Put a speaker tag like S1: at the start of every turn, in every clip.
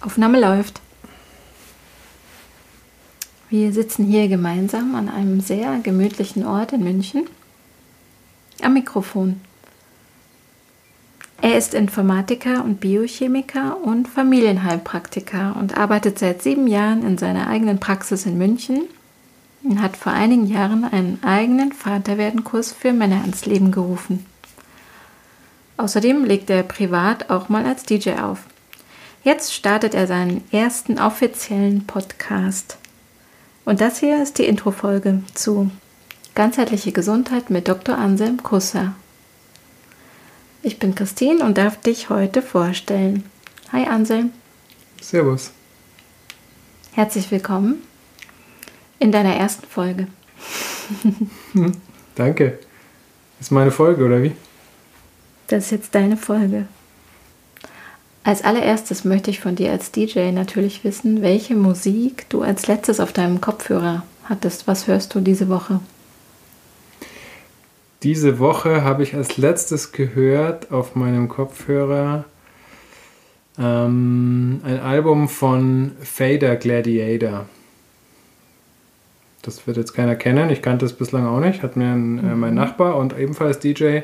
S1: Aufnahme läuft. Wir sitzen hier gemeinsam an einem sehr gemütlichen Ort in München am Mikrofon. Er ist Informatiker und Biochemiker und Familienheilpraktiker und arbeitet seit sieben Jahren in seiner eigenen Praxis in München und hat vor einigen Jahren einen eigenen Vaterwerdenkurs für Männer ans Leben gerufen. Außerdem legt er privat auch mal als DJ auf. Jetzt startet er seinen ersten offiziellen Podcast. Und das hier ist die Introfolge zu Ganzheitliche Gesundheit mit Dr. Anselm Kusser. Ich bin Christine und darf dich heute vorstellen. Hi Anselm.
S2: Servus.
S1: Herzlich willkommen in deiner ersten Folge.
S2: Danke. Das ist meine Folge, oder wie?
S1: Das ist jetzt deine Folge. Als allererstes möchte ich von dir als DJ natürlich wissen, welche Musik du als letztes auf deinem Kopfhörer hattest. Was hörst du diese Woche?
S2: Diese Woche habe ich als letztes gehört auf meinem Kopfhörer ähm, ein Album von Fader Gladiator. Das wird jetzt keiner kennen. Ich kannte es bislang auch nicht. Hat mir ein, äh, mein mhm. Nachbar und ebenfalls DJ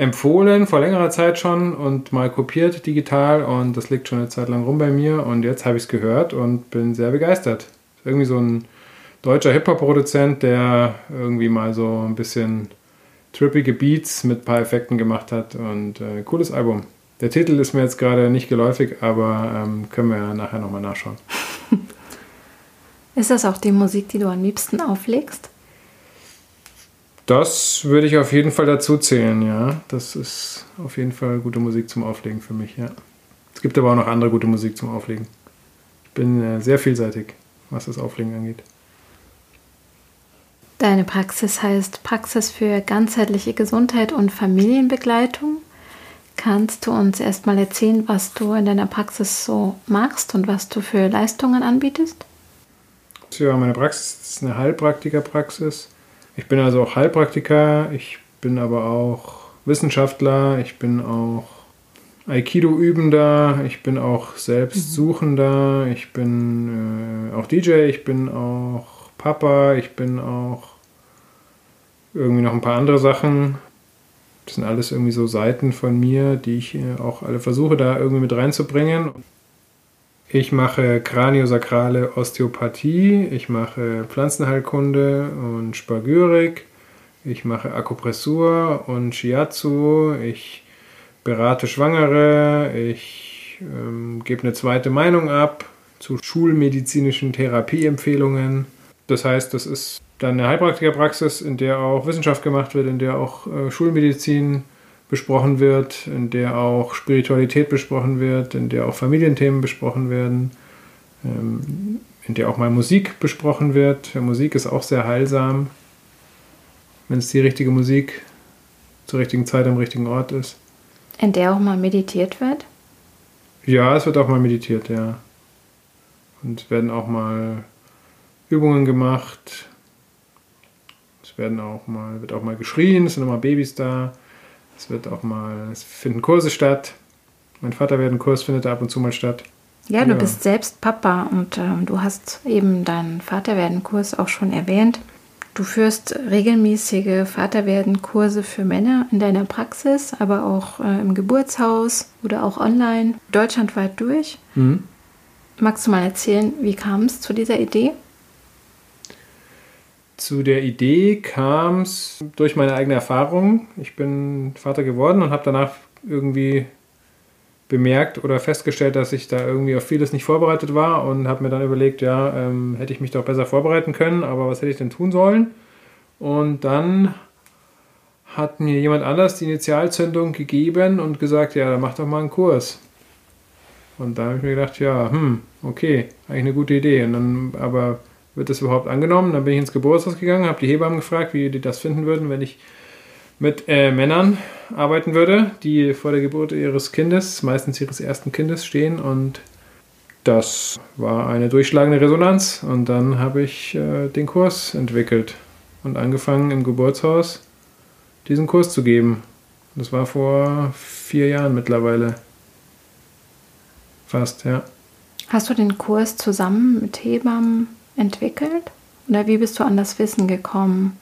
S2: empfohlen, vor längerer Zeit schon und mal kopiert digital und das liegt schon eine Zeit lang rum bei mir und jetzt habe ich es gehört und bin sehr begeistert. Irgendwie so ein deutscher Hip-Hop-Produzent, der irgendwie mal so ein bisschen trippige Beats mit ein paar Effekten gemacht hat und äh, cooles Album. Der Titel ist mir jetzt gerade nicht geläufig, aber ähm, können wir ja nachher nochmal nachschauen.
S1: ist das auch die Musik, die du am liebsten auflegst?
S2: Das würde ich auf jeden Fall dazu zählen, ja. Das ist auf jeden Fall gute Musik zum Auflegen für mich, ja. Es gibt aber auch noch andere gute Musik zum Auflegen. Ich bin äh, sehr vielseitig, was das Auflegen angeht.
S1: Deine Praxis heißt Praxis für ganzheitliche Gesundheit und Familienbegleitung. Kannst du uns erstmal erzählen, was du in deiner Praxis so machst und was du für Leistungen anbietest?
S2: Ja, meine Praxis ist eine Heilpraktikerpraxis ich bin also auch Heilpraktiker, ich bin aber auch Wissenschaftler, ich bin auch Aikido-Übender, ich bin auch Selbstsuchender, ich bin äh, auch DJ, ich bin auch Papa, ich bin auch irgendwie noch ein paar andere Sachen. Das sind alles irgendwie so Seiten von mir, die ich äh, auch alle versuche, da irgendwie mit reinzubringen. Ich mache kraniosakrale Osteopathie, ich mache Pflanzenheilkunde und Spagyrik, ich mache Akupressur und Shiatsu, ich berate Schwangere, ich ähm, gebe eine zweite Meinung ab zu schulmedizinischen Therapieempfehlungen. Das heißt, das ist dann eine Heilpraktikerpraxis, in der auch Wissenschaft gemacht wird, in der auch äh, Schulmedizin besprochen wird, in der auch Spiritualität besprochen wird, in der auch Familienthemen besprochen werden, ähm, in der auch mal Musik besprochen wird. Musik ist auch sehr heilsam, wenn es die richtige Musik zur richtigen Zeit am richtigen Ort ist.
S1: In der auch mal meditiert wird?
S2: Ja, es wird auch mal meditiert, ja. Und es werden auch mal Übungen gemacht. Es werden auch mal, wird auch mal geschrien, es sind immer Babys da. Es wird auch mal, es finden Kurse statt. Mein Vater werden Kurs findet ab und zu mal statt.
S1: Ja, du ja. bist selbst Papa und äh, du hast eben deinen Vaterwerden-Kurs auch schon erwähnt. Du führst regelmäßige Vaterwerden-Kurse für Männer in deiner Praxis, aber auch äh, im Geburtshaus oder auch online, deutschlandweit durch. Mhm. Magst du mal erzählen, wie kam es zu dieser Idee?
S2: Zu der Idee kam es durch meine eigene Erfahrung. Ich bin Vater geworden und habe danach irgendwie bemerkt oder festgestellt, dass ich da irgendwie auf vieles nicht vorbereitet war und habe mir dann überlegt, ja, ähm, hätte ich mich doch besser vorbereiten können, aber was hätte ich denn tun sollen? Und dann hat mir jemand anders die Initialzündung gegeben und gesagt, ja, dann mach doch mal einen Kurs. Und da habe ich mir gedacht, ja, hm, okay, eigentlich eine gute Idee. Und dann aber wird das überhaupt angenommen? Dann bin ich ins Geburtshaus gegangen, habe die Hebammen gefragt, wie die das finden würden, wenn ich mit äh, Männern arbeiten würde, die vor der Geburt ihres Kindes, meistens ihres ersten Kindes, stehen. Und das war eine durchschlagende Resonanz. Und dann habe ich äh, den Kurs entwickelt und angefangen im Geburtshaus diesen Kurs zu geben. Das war vor vier Jahren mittlerweile. Fast, ja.
S1: Hast du den Kurs zusammen mit Hebammen entwickelt? Oder wie bist du an das Wissen gekommen?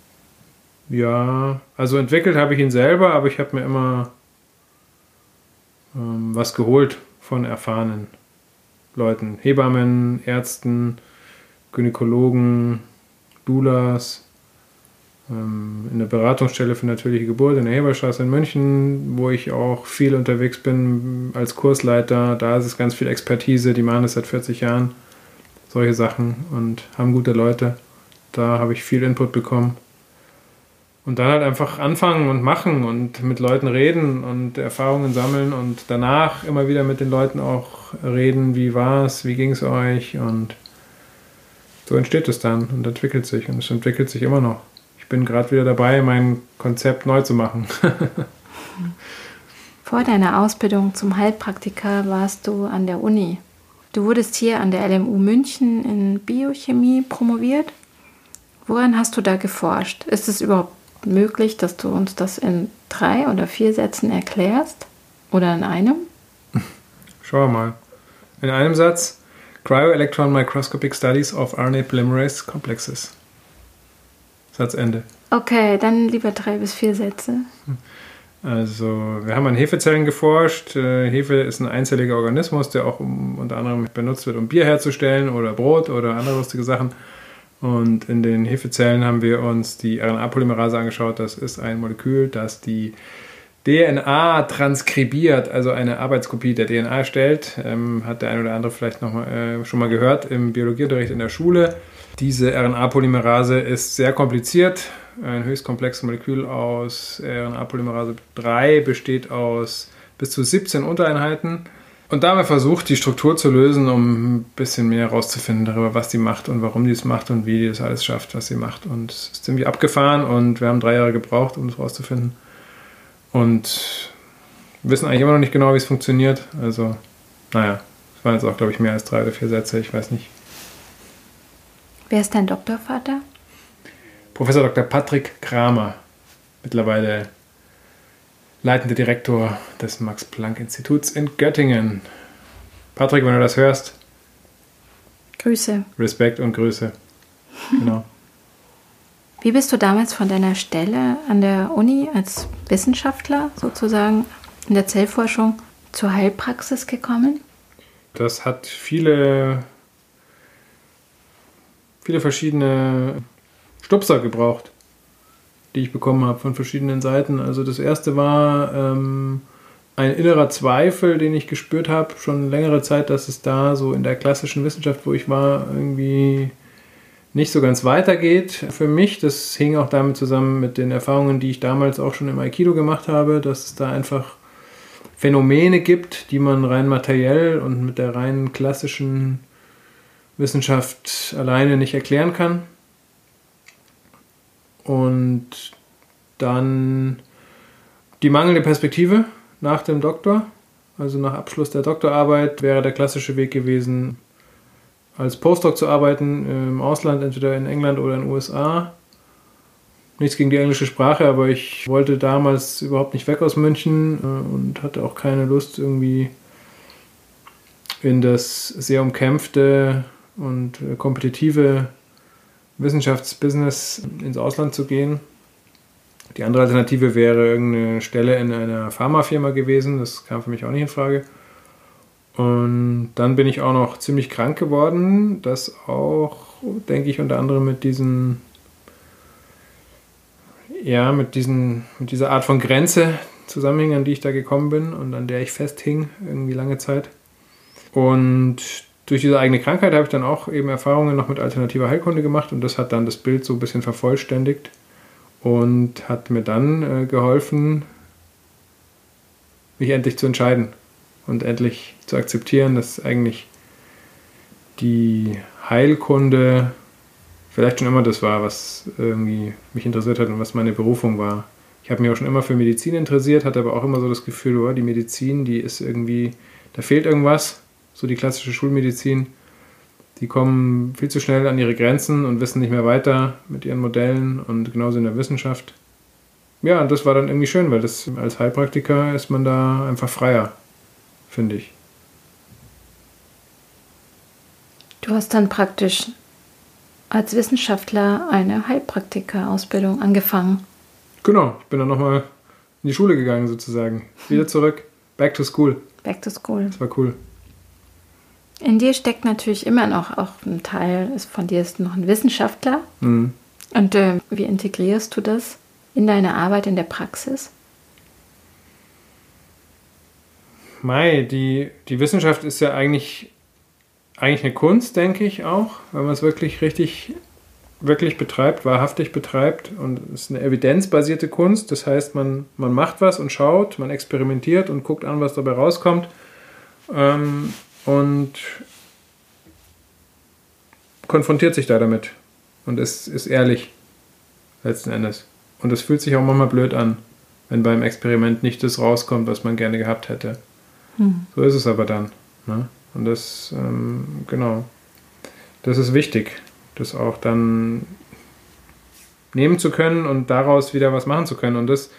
S2: Ja, also entwickelt habe ich ihn selber, aber ich habe mir immer ähm, was geholt von erfahrenen Leuten. Hebammen, Ärzten, Gynäkologen, Doulas, ähm, in der Beratungsstelle für natürliche Geburt in der Heberstraße in München, wo ich auch viel unterwegs bin als Kursleiter. Da ist es ganz viel Expertise, die machen das seit 40 Jahren, solche Sachen und haben gute Leute. Da habe ich viel Input bekommen. Und dann halt einfach anfangen und machen und mit Leuten reden und Erfahrungen sammeln und danach immer wieder mit den Leuten auch reden, wie war es, wie ging es euch und so entsteht es dann und entwickelt sich und es entwickelt sich immer noch. Ich bin gerade wieder dabei, mein Konzept neu zu machen.
S1: Vor deiner Ausbildung zum Heilpraktiker warst du an der Uni. Du wurdest hier an der LMU München in Biochemie promoviert. Woran hast du da geforscht? Ist es überhaupt möglich, dass du uns das in drei oder vier Sätzen erklärst? Oder in einem?
S2: Schauen wir mal. In einem Satz: Cryo-Electron Microscopic Studies of RNA Polymerase Complexes. Satzende.
S1: Okay, dann lieber drei bis vier Sätze.
S2: Also, wir haben an Hefezellen geforscht. Äh, Hefe ist ein einzelliger Organismus, der auch unter anderem benutzt wird, um Bier herzustellen oder Brot oder andere lustige Sachen. Und in den Hefezellen haben wir uns die RNA-Polymerase angeschaut. Das ist ein Molekül, das die DNA transkribiert, also eine Arbeitskopie der DNA stellt. Ähm, hat der eine oder andere vielleicht noch mal, äh, schon mal gehört im Biologieunterricht in der Schule. Diese RNA-Polymerase ist sehr kompliziert. Ein höchst komplexes Molekül aus RNA-Polymerase 3 besteht aus bis zu 17 Untereinheiten. Und da haben wir versucht, die Struktur zu lösen, um ein bisschen mehr herauszufinden darüber, was die macht und warum die es macht und wie die das alles schafft, was sie macht. Und es ist ziemlich abgefahren und wir haben drei Jahre gebraucht, um es herauszufinden. Und wissen eigentlich immer noch nicht genau, wie es funktioniert. Also, naja, es waren jetzt auch, glaube ich, mehr als drei oder vier Sätze, ich weiß nicht.
S1: Wer ist dein Doktorvater?
S2: Professor Dr. Patrick Kramer, mittlerweile leitender Direktor des Max-Planck-Instituts in Göttingen. Patrick, wenn du das hörst.
S1: Grüße.
S2: Respekt und Grüße. Genau.
S1: Wie bist du damals von deiner Stelle an der Uni als Wissenschaftler sozusagen in der Zellforschung zur Heilpraxis gekommen?
S2: Das hat viele, viele verschiedene Stupser gebraucht die ich bekommen habe von verschiedenen Seiten. Also das erste war ähm, ein innerer Zweifel, den ich gespürt habe, schon längere Zeit, dass es da so in der klassischen Wissenschaft, wo ich war, irgendwie nicht so ganz weitergeht für mich. Das hing auch damit zusammen mit den Erfahrungen, die ich damals auch schon im Aikido gemacht habe, dass es da einfach Phänomene gibt, die man rein materiell und mit der rein klassischen Wissenschaft alleine nicht erklären kann. Und dann die mangelnde Perspektive nach dem Doktor. Also nach Abschluss der Doktorarbeit wäre der klassische Weg gewesen, als Postdoc zu arbeiten im Ausland, entweder in England oder in den USA. Nichts gegen die englische Sprache, aber ich wollte damals überhaupt nicht weg aus München äh, und hatte auch keine Lust, irgendwie in das sehr umkämpfte und äh, kompetitive Wissenschaftsbusiness ins Ausland zu gehen. Die andere Alternative wäre irgendeine Stelle in einer Pharmafirma gewesen. Das kam für mich auch nicht in Frage. Und dann bin ich auch noch ziemlich krank geworden. Das auch, denke ich, unter anderem mit diesen, ja, mit diesen, mit dieser Art von Grenze zusammenhing, an die ich da gekommen bin und an der ich festhing, irgendwie lange Zeit. Und durch diese eigene Krankheit habe ich dann auch eben Erfahrungen noch mit alternativer Heilkunde gemacht und das hat dann das Bild so ein bisschen vervollständigt und hat mir dann äh, geholfen, mich endlich zu entscheiden und endlich zu akzeptieren, dass eigentlich die Heilkunde vielleicht schon immer das war, was irgendwie mich interessiert hat und was meine Berufung war. Ich habe mich auch schon immer für Medizin interessiert, hatte aber auch immer so das Gefühl, oh, die Medizin, die ist irgendwie, da fehlt irgendwas so die klassische Schulmedizin, die kommen viel zu schnell an ihre Grenzen und wissen nicht mehr weiter mit ihren Modellen und genauso in der Wissenschaft. Ja, und das war dann irgendwie schön, weil das als Heilpraktiker ist man da einfach freier, finde ich.
S1: Du hast dann praktisch als Wissenschaftler eine Heilpraktiker-Ausbildung angefangen.
S2: Genau, ich bin dann nochmal in die Schule gegangen sozusagen. Wieder zurück. Back to school.
S1: Back to school.
S2: Das war cool.
S1: In dir steckt natürlich immer noch auch ein Teil ist von dir ist noch ein Wissenschaftler.
S2: Mhm.
S1: Und äh, wie integrierst du das in deine Arbeit in der Praxis?
S2: Mai, die, die Wissenschaft ist ja eigentlich, eigentlich eine Kunst, denke ich auch, wenn man es wirklich richtig, wirklich betreibt, wahrhaftig betreibt. Und es ist eine evidenzbasierte Kunst. Das heißt, man, man macht was und schaut, man experimentiert und guckt an, was dabei rauskommt. Ähm, und konfrontiert sich da damit. Und ist, ist ehrlich, letzten Endes. Und es fühlt sich auch manchmal blöd an, wenn beim Experiment nicht das rauskommt, was man gerne gehabt hätte.
S1: Hm.
S2: So ist es aber dann. Ne? Und das, ähm, genau, das ist wichtig, das auch dann nehmen zu können und daraus wieder was machen zu können. Und das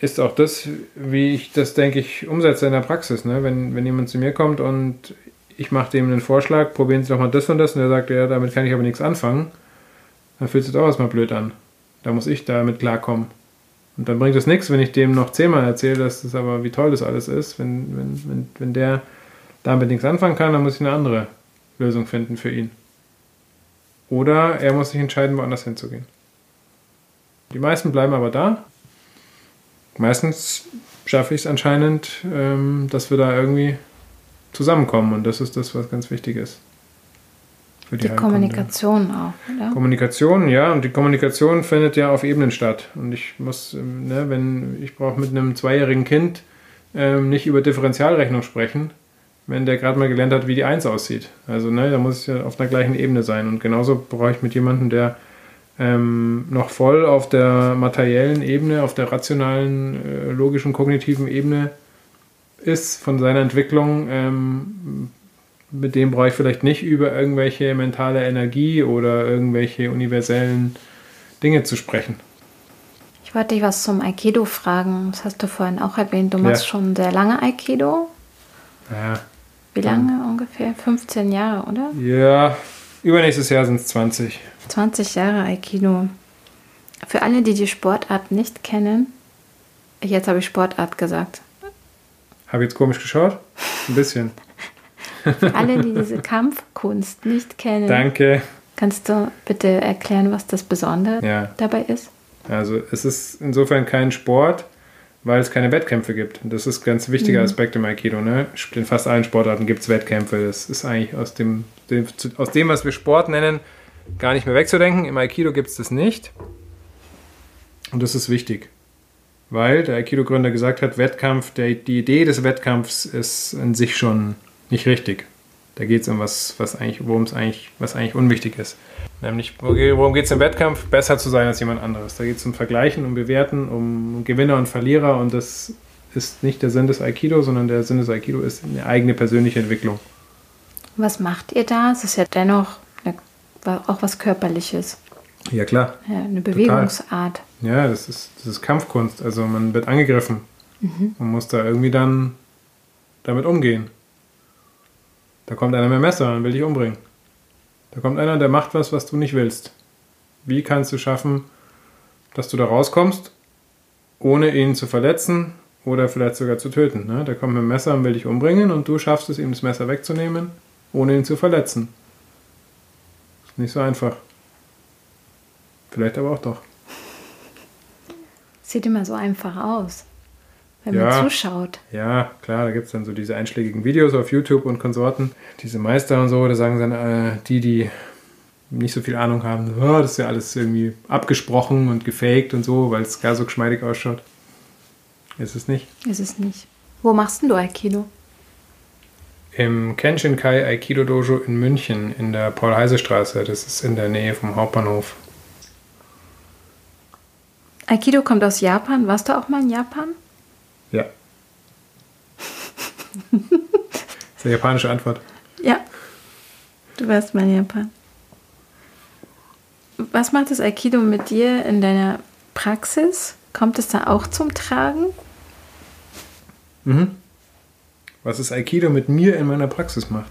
S2: ist auch das, wie ich das, denke ich, umsetze in der Praxis. Ne? Wenn, wenn jemand zu mir kommt und ich mache dem einen Vorschlag, probieren Sie doch mal das und das, und er sagt, ja, damit kann ich aber nichts anfangen, dann fühlt sich das auch erstmal blöd an. Da muss ich damit klarkommen. Und dann bringt es nichts, wenn ich dem noch zehnmal erzähle, dass das aber wie toll das alles ist. Wenn, wenn, wenn, wenn der damit nichts anfangen kann, dann muss ich eine andere Lösung finden für ihn. Oder er muss sich entscheiden, woanders hinzugehen. Die meisten bleiben aber da. Meistens schaffe ich es anscheinend, ähm, dass wir da irgendwie zusammenkommen. Und das ist das, was ganz wichtig ist.
S1: Für die, die Kommunikation auch, oder?
S2: Kommunikation, ja, und die Kommunikation findet ja auf Ebenen statt. Und ich muss, ähm, ne, wenn ich brauche mit einem zweijährigen Kind ähm, nicht über Differentialrechnung sprechen, wenn der gerade mal gelernt hat, wie die Eins aussieht. Also, ne, da muss es ja auf einer gleichen Ebene sein. Und genauso brauche ich mit jemandem, der ähm, noch voll auf der materiellen Ebene, auf der rationalen, äh, logischen, kognitiven Ebene ist von seiner Entwicklung, ähm, mit dem brauche ich vielleicht nicht über irgendwelche mentale Energie oder irgendwelche universellen Dinge zu sprechen.
S1: Ich wollte dich was zum Aikido fragen. Das hast du vorhin auch erwähnt. Du machst ja. schon sehr lange Aikido.
S2: Ja.
S1: Wie lange ungefähr? 15 Jahre, oder?
S2: Ja, übernächstes Jahr sind es 20.
S1: 20 Jahre Aikido. Für alle, die die Sportart nicht kennen, jetzt habe ich Sportart gesagt.
S2: Habe ich jetzt komisch geschaut? Ein bisschen.
S1: Für alle, die diese Kampfkunst nicht kennen.
S2: Danke.
S1: Kannst du bitte erklären, was das Besondere
S2: ja.
S1: dabei ist?
S2: Also es ist insofern kein Sport, weil es keine Wettkämpfe gibt. Und das ist ein ganz wichtiger mhm. Aspekt im Aikido. Ne? In fast allen Sportarten gibt es Wettkämpfe. Das ist eigentlich aus dem, dem, aus dem, was wir Sport nennen, gar nicht mehr wegzudenken. Im Aikido gibt es das nicht. Und das ist wichtig. Weil der Aikido-Gründer gesagt hat, Wettkampf, der, die Idee des Wettkampfs ist in sich schon nicht richtig. Da geht es um was, was eigentlich, worum es eigentlich, was eigentlich unwichtig ist. Nämlich, worum geht es im Wettkampf? Besser zu sein als jemand anderes. Da geht es um Vergleichen, um Bewerten, um Gewinner und Verlierer und das ist nicht der Sinn des Aikido, sondern der Sinn des Aikido ist eine eigene persönliche Entwicklung.
S1: Was macht ihr da? Es ist ja dennoch eine, auch was Körperliches.
S2: Ja, klar.
S1: Ja, eine Bewegungsart.
S2: Total. Ja, das ist, das ist Kampfkunst. Also man wird angegriffen. Mhm. Man muss da irgendwie dann damit umgehen. Da kommt einer mit dem Messer und will dich umbringen. Da kommt einer, der macht was, was du nicht willst. Wie kannst du schaffen, dass du da rauskommst, ohne ihn zu verletzen oder vielleicht sogar zu töten? Ne? Der kommt mit dem Messer und will dich umbringen und du schaffst es, ihm das Messer wegzunehmen, ohne ihn zu verletzen. Ist nicht so einfach. Vielleicht aber auch doch.
S1: Sieht immer so einfach aus wenn
S2: ja,
S1: man zuschaut.
S2: Ja, klar, da gibt es dann so diese einschlägigen Videos auf YouTube und Konsorten, diese Meister und so, da sagen dann äh, die, die nicht so viel Ahnung haben, oh, das ist ja alles irgendwie abgesprochen und gefaked und so, weil es gar so geschmeidig ausschaut. Ist es nicht?
S1: Ist es nicht. Wo machst du Aikido?
S2: Im Kenshinkai Aikido Dojo in München in der Paul-Heise-Straße. Das ist in der Nähe vom Hauptbahnhof.
S1: Aikido kommt aus Japan. Warst du auch mal in Japan?
S2: Ja. das ist eine japanische Antwort.
S1: Ja. Du warst mal in Japan. Was macht das Aikido mit dir in deiner Praxis? Kommt es da auch zum Tragen?
S2: Mhm. Was das Aikido mit mir in meiner Praxis macht.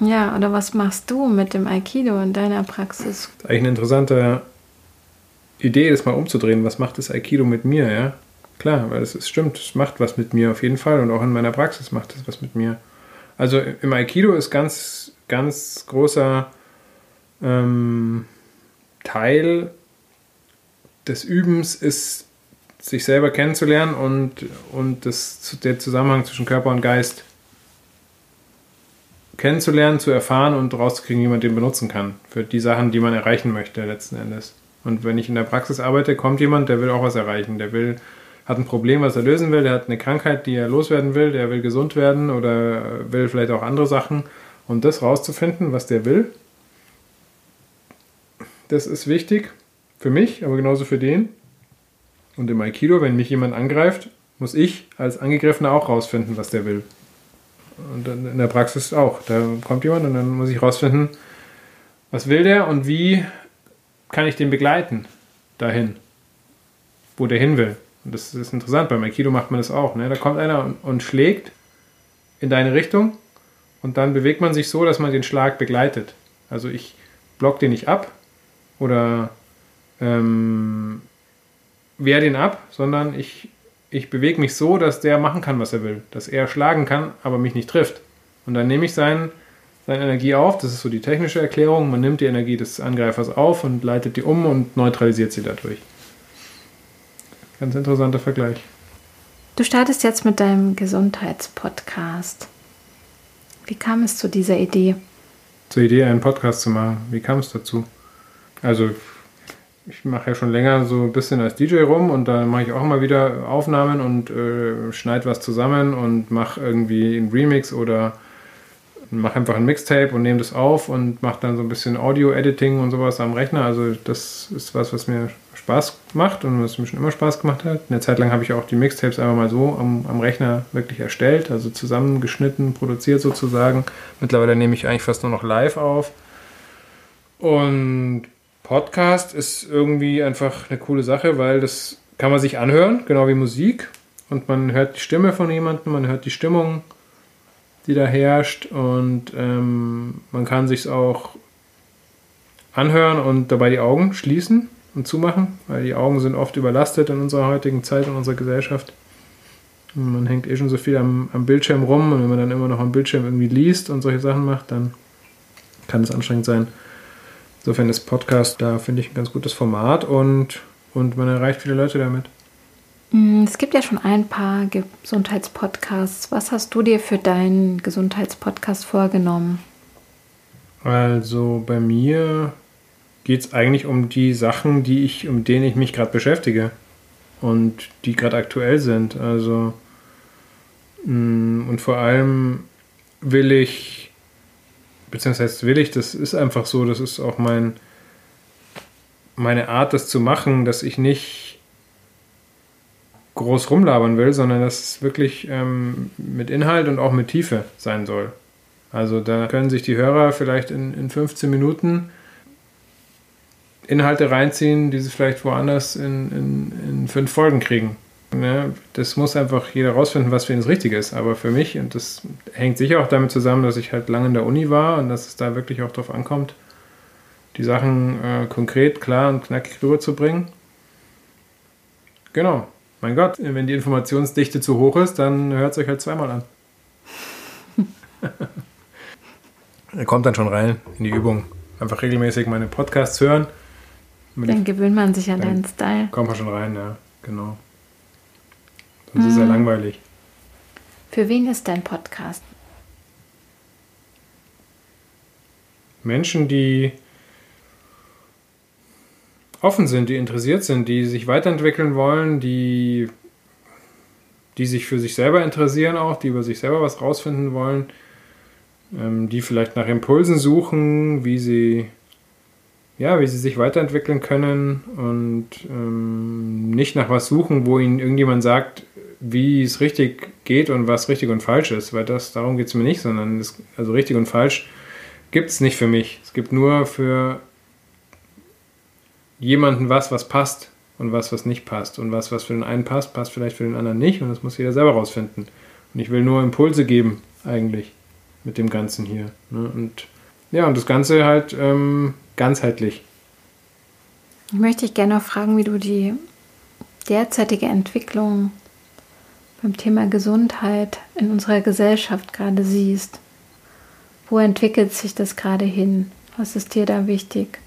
S1: Ja, oder was machst du mit dem Aikido in deiner Praxis?
S2: Das ist eigentlich eine interessante Idee, das mal umzudrehen. Was macht das Aikido mit mir, ja? Klar, weil es, es stimmt, es macht was mit mir auf jeden Fall und auch in meiner Praxis macht es was mit mir. Also im Aikido ist ganz, ganz großer ähm, Teil des Übens ist, sich selber kennenzulernen und, und das, der Zusammenhang zwischen Körper und Geist kennenzulernen, zu erfahren und rauszukriegen, wie man den benutzen kann. Für die Sachen, die man erreichen möchte, letzten Endes. Und wenn ich in der Praxis arbeite, kommt jemand, der will auch was erreichen. Der will, hat ein Problem, was er lösen will, der hat eine Krankheit, die er loswerden will, der will gesund werden oder will vielleicht auch andere Sachen. Und das rauszufinden, was der will, das ist wichtig für mich, aber genauso für den. Und im Aikido, wenn mich jemand angreift, muss ich als Angegriffener auch rausfinden, was der will. Und in der Praxis auch. Da kommt jemand und dann muss ich rausfinden, was will der und wie kann ich den begleiten dahin, wo der hin will. Das ist interessant, beim Aikido macht man das auch. Ne? Da kommt einer und, und schlägt in deine Richtung und dann bewegt man sich so, dass man den Schlag begleitet. Also ich block den nicht ab oder ähm, wehr den ab, sondern ich, ich bewege mich so, dass der machen kann, was er will. Dass er schlagen kann, aber mich nicht trifft. Und dann nehme ich seinen seine Energie auf. Das ist so die technische Erklärung. Man nimmt die Energie des Angreifers auf und leitet die um und neutralisiert sie dadurch. Ganz interessanter Vergleich.
S1: Du startest jetzt mit deinem Gesundheitspodcast. Wie kam es zu dieser Idee?
S2: Zur Idee, einen Podcast zu machen. Wie kam es dazu? Also, ich mache ja schon länger so ein bisschen als DJ rum und da mache ich auch immer wieder Aufnahmen und äh, schneide was zusammen und mache irgendwie einen Remix oder mache einfach ein Mixtape und nehme das auf und mache dann so ein bisschen Audio-Editing und sowas am Rechner. Also das ist was, was mir Spaß macht und was mir schon immer Spaß gemacht hat. Eine Zeit lang habe ich auch die Mixtapes einfach mal so am, am Rechner wirklich erstellt, also zusammengeschnitten, produziert sozusagen. Mittlerweile nehme ich eigentlich fast nur noch live auf. Und Podcast ist irgendwie einfach eine coole Sache, weil das kann man sich anhören, genau wie Musik. Und man hört die Stimme von jemandem, man hört die Stimmung die da herrscht und ähm, man kann sich auch anhören und dabei die Augen schließen und zumachen, weil die Augen sind oft überlastet in unserer heutigen Zeit, in unserer Gesellschaft. Und man hängt eh schon so viel am, am Bildschirm rum und wenn man dann immer noch am Bildschirm irgendwie liest und solche Sachen macht, dann kann es anstrengend sein. Insofern ist Podcast da, finde ich, ein ganz gutes Format und, und man erreicht viele Leute damit.
S1: Mm, es gibt ja schon ein paar Gesundheitspodcasts. Was hast du dir für deinen Gesundheitspodcast vorgenommen?
S2: Also bei mir geht es eigentlich um die Sachen, die ich, um denen ich mich gerade beschäftige und die gerade aktuell sind. Also mm, und vor allem will ich, beziehungsweise will ich, das ist einfach so, das ist auch mein, meine Art, das zu machen, dass ich nicht groß rumlabern will, sondern dass es wirklich ähm, mit Inhalt und auch mit Tiefe sein soll. Also da können sich die Hörer vielleicht in, in 15 Minuten Inhalte reinziehen, die sie vielleicht woanders in, in, in fünf Folgen kriegen. Ne? Das muss einfach jeder rausfinden, was für ihn das Richtige ist. Aber für mich, und das hängt sicher auch damit zusammen, dass ich halt lange in der Uni war und dass es da wirklich auch drauf ankommt, die Sachen äh, konkret, klar und knackig rüberzubringen. Genau. Mein Gott, wenn die Informationsdichte zu hoch ist, dann hört es euch halt zweimal an. kommt dann schon rein in die Übung. Einfach regelmäßig meine Podcasts hören.
S1: Dann gewöhnt man sich an deinen Style.
S2: Kommt man schon rein, ja, genau. Sonst mhm. ist er langweilig.
S1: Für wen ist dein Podcast?
S2: Menschen, die offen sind, die interessiert sind, die sich weiterentwickeln wollen, die, die sich für sich selber interessieren auch, die über sich selber was rausfinden wollen, ähm, die vielleicht nach Impulsen suchen, wie sie, ja, wie sie sich weiterentwickeln können und ähm, nicht nach was suchen, wo ihnen irgendjemand sagt, wie es richtig geht und was richtig und falsch ist, weil das darum geht es mir nicht, sondern das, also richtig und falsch gibt es nicht für mich. Es gibt nur für jemanden was, was passt und was, was nicht passt. Und was, was für den einen passt, passt vielleicht für den anderen nicht. Und das muss jeder selber rausfinden. Und ich will nur Impulse geben, eigentlich. mit dem Ganzen hier. Ne? Und ja, und das Ganze halt ähm, ganzheitlich.
S1: Ich möchte dich gerne noch fragen, wie du die derzeitige Entwicklung beim Thema Gesundheit in unserer Gesellschaft gerade siehst. Wo entwickelt sich das gerade hin? Was ist dir da wichtig?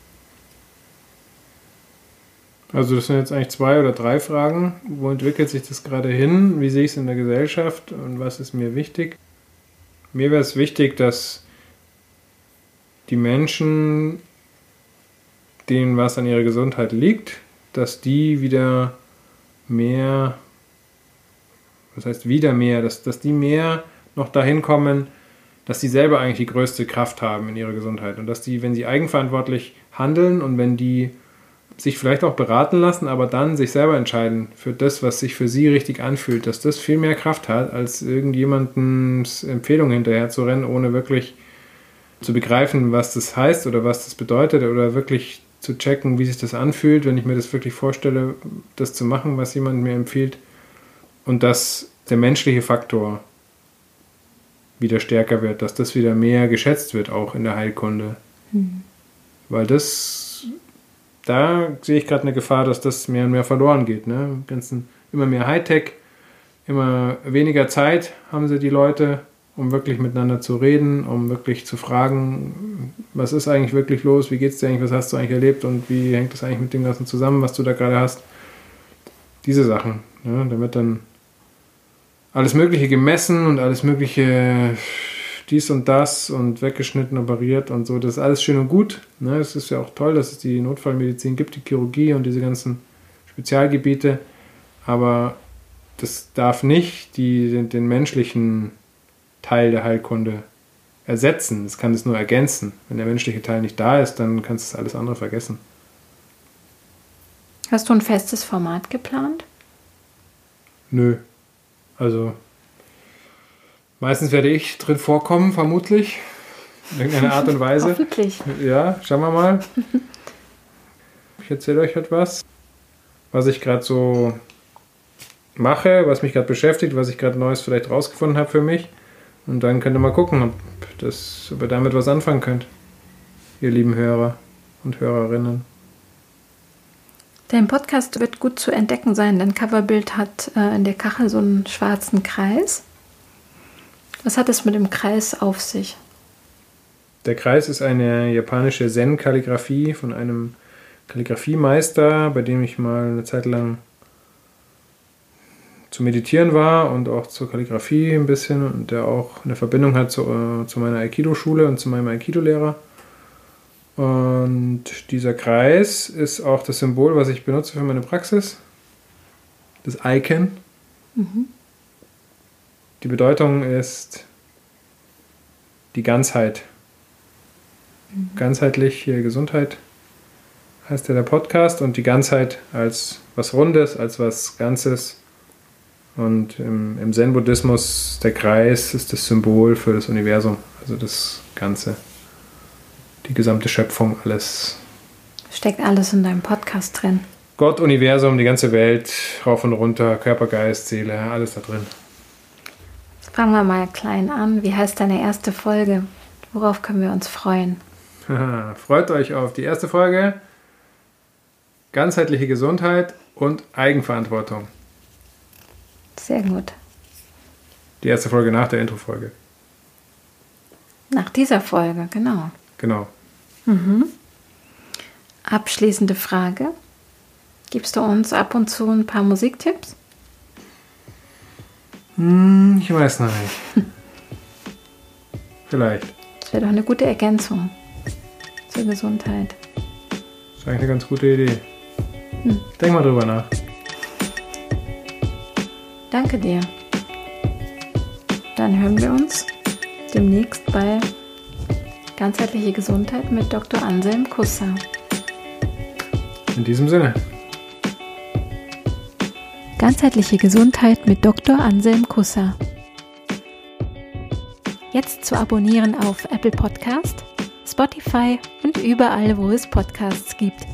S2: Also das sind jetzt eigentlich zwei oder drei Fragen. Wo entwickelt sich das gerade hin? Wie sehe ich es in der Gesellschaft und was ist mir wichtig? Mir wäre es wichtig, dass die Menschen, denen was an ihrer Gesundheit liegt, dass die wieder mehr, was heißt wieder mehr, dass, dass die mehr noch dahin kommen, dass sie selber eigentlich die größte Kraft haben in ihrer Gesundheit. Und dass die, wenn sie eigenverantwortlich handeln und wenn die sich vielleicht auch beraten lassen, aber dann sich selber entscheiden für das, was sich für sie richtig anfühlt, dass das viel mehr Kraft hat, als irgendjemandens Empfehlung hinterher zu rennen, ohne wirklich zu begreifen, was das heißt oder was das bedeutet oder wirklich zu checken, wie sich das anfühlt, wenn ich mir das wirklich vorstelle, das zu machen, was jemand mir empfiehlt. Und dass der menschliche Faktor wieder stärker wird, dass das wieder mehr geschätzt wird, auch in der Heilkunde. Mhm. Weil das, da sehe ich gerade eine Gefahr, dass das mehr und mehr verloren geht. Ne? Ganzen, immer mehr Hightech, immer weniger Zeit haben sie die Leute, um wirklich miteinander zu reden, um wirklich zu fragen, was ist eigentlich wirklich los, wie geht es dir eigentlich, was hast du eigentlich erlebt und wie hängt das eigentlich mit dem Ganzen zusammen, was du da gerade hast. Diese Sachen. Ne? Da wird dann alles Mögliche gemessen und alles Mögliche dies und das und weggeschnitten, operiert und so. Das ist alles schön und gut. Ne? Es ist ja auch toll, dass es die Notfallmedizin gibt, die Chirurgie und diese ganzen Spezialgebiete. Aber das darf nicht die, den, den menschlichen Teil der Heilkunde ersetzen. Es kann es nur ergänzen. Wenn der menschliche Teil nicht da ist, dann kannst du alles andere vergessen.
S1: Hast du ein festes Format geplant?
S2: Nö. Also meistens werde ich drin vorkommen, vermutlich. In irgendeiner Art und Weise.
S1: Hoffentlich.
S2: Ja, schauen wir mal. Ich erzähle euch etwas, was ich gerade so mache, was mich gerade beschäftigt, was ich gerade Neues vielleicht rausgefunden habe für mich. Und dann könnt ihr mal gucken, ob, das, ob ihr damit was anfangen könnt. Ihr lieben Hörer und Hörerinnen.
S1: Dein Podcast wird gut zu entdecken sein. Dein Coverbild hat äh, in der Kachel so einen schwarzen Kreis. Was hat es mit dem Kreis auf sich?
S2: Der Kreis ist eine japanische Zen-Kalligraphie von einem Kalligrafiemeister, bei dem ich mal eine Zeit lang zu meditieren war und auch zur Kalligrafie ein bisschen und der auch eine Verbindung hat zu, äh, zu meiner Aikido-Schule und zu meinem Aikido-Lehrer. Und dieser Kreis ist auch das Symbol, was ich benutze für meine Praxis. Das Icon. Mhm. Die Bedeutung ist die Ganzheit. Mhm. Ganzheitliche Gesundheit heißt ja der Podcast und die Ganzheit als was Rundes, als was Ganzes. Und im, im Zen-Buddhismus, der Kreis ist das Symbol für das Universum, also das Ganze die gesamte Schöpfung, alles.
S1: Steckt alles in deinem Podcast drin.
S2: Gott, Universum, die ganze Welt, rauf und runter, Körper, Geist, Seele, alles da drin.
S1: Fangen wir mal klein an. Wie heißt deine erste Folge? Worauf können wir uns freuen?
S2: Freut euch auf die erste Folge. Ganzheitliche Gesundheit und Eigenverantwortung.
S1: Sehr gut.
S2: Die erste Folge nach der Intro-Folge.
S1: Nach dieser Folge, genau.
S2: Genau.
S1: Mhm. Abschließende Frage. Gibst du uns ab und zu ein paar Musiktipps?
S2: Hm, ich weiß noch nicht. Vielleicht.
S1: Das wäre doch eine gute Ergänzung zur Gesundheit.
S2: Das ist eigentlich eine ganz gute Idee. Hm. Denk mal drüber nach.
S1: Danke dir. Dann hören wir uns demnächst bei Ganzheitliche Gesundheit mit Dr. Anselm Kusser.
S2: In diesem Sinne.
S1: Ganzheitliche Gesundheit mit Dr. Anselm Kusser. Jetzt zu abonnieren auf Apple Podcast, Spotify und überall, wo es Podcasts gibt.